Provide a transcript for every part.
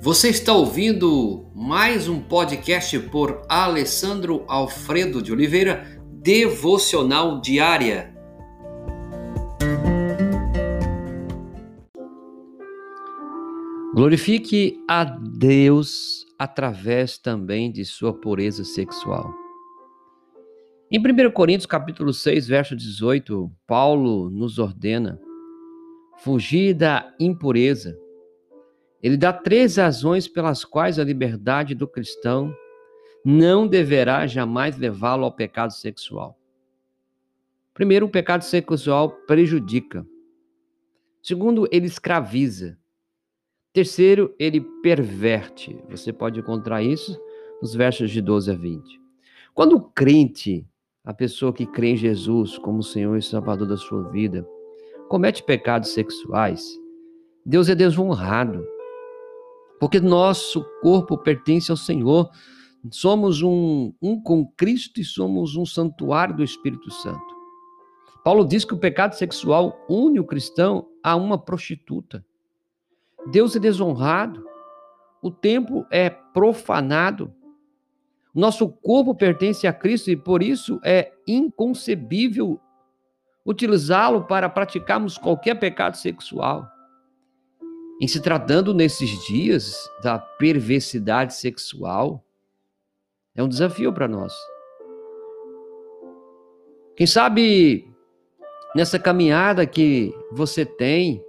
Você está ouvindo mais um podcast por Alessandro Alfredo de Oliveira, Devocional Diária. Glorifique a Deus através também de sua pureza sexual. Em 1 Coríntios capítulo 6, verso 18, Paulo nos ordena fugir da impureza ele dá três razões pelas quais a liberdade do cristão não deverá jamais levá-lo ao pecado sexual. Primeiro, o pecado sexual prejudica. Segundo, ele escraviza. Terceiro, ele perverte. Você pode encontrar isso nos versos de 12 a 20. Quando o crente, a pessoa que crê em Jesus como Senhor e Salvador da sua vida, comete pecados sexuais, Deus é desonrado porque nosso corpo pertence ao Senhor. Somos um, um com Cristo e somos um santuário do Espírito Santo. Paulo diz que o pecado sexual une o cristão a uma prostituta. Deus é desonrado, o templo é profanado. Nosso corpo pertence a Cristo e por isso é inconcebível utilizá-lo para praticarmos qualquer pecado sexual. Em se tratando nesses dias da perversidade sexual, é um desafio para nós. Quem sabe nessa caminhada que você tem,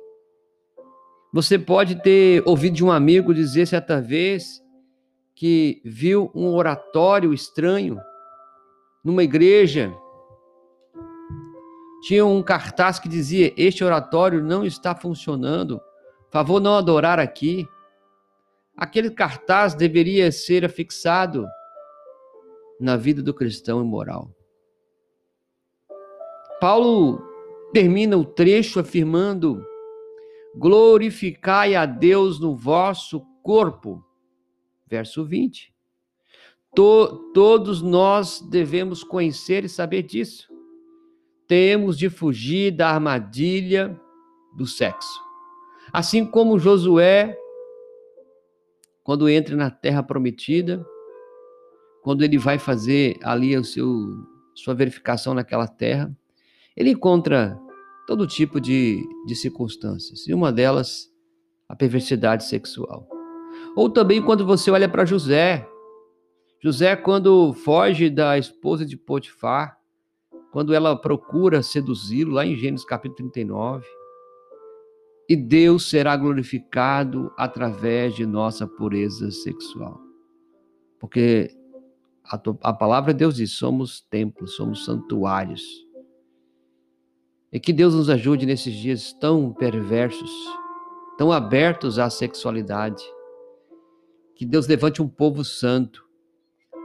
você pode ter ouvido de um amigo dizer certa vez que viu um oratório estranho numa igreja. Tinha um cartaz que dizia: Este oratório não está funcionando Favor não adorar aqui. Aquele cartaz deveria ser afixado na vida do cristão imoral. Paulo termina o trecho afirmando: Glorificai a Deus no vosso corpo. Verso 20. To, todos nós devemos conhecer e saber disso. Temos de fugir da armadilha do sexo. Assim como Josué, quando entra na terra prometida, quando ele vai fazer ali o seu, sua verificação naquela terra, ele encontra todo tipo de, de circunstâncias, e uma delas, a perversidade sexual. Ou também quando você olha para José, José, quando foge da esposa de Potifar, quando ela procura seduzi-lo, lá em Gênesis capítulo 39, e Deus será glorificado através de nossa pureza sexual. Porque a, a palavra de Deus diz: somos templos, somos santuários. E que Deus nos ajude nesses dias tão perversos, tão abertos à sexualidade. Que Deus levante um povo santo,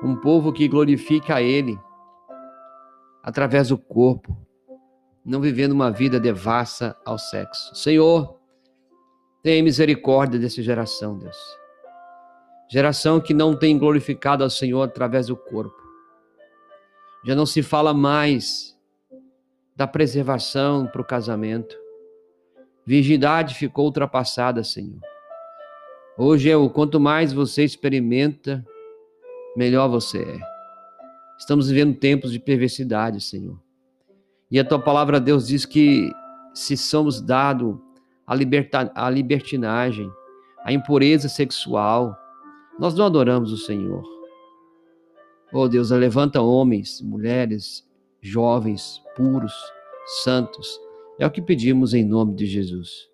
um povo que glorifique a Ele através do corpo, não vivendo uma vida devassa ao sexo. Senhor, tenha misericórdia dessa geração, Deus. Geração que não tem glorificado ao Senhor através do corpo. Já não se fala mais da preservação para o casamento. Virgindade ficou ultrapassada, Senhor. Hoje é o quanto mais você experimenta, melhor você é. Estamos vivendo tempos de perversidade, Senhor. E a tua palavra, Deus, diz que se somos dados liberta, a libertinagem, a impureza sexual, nós não adoramos o Senhor. Oh Deus, levanta homens, mulheres, jovens, puros, santos. É o que pedimos em nome de Jesus.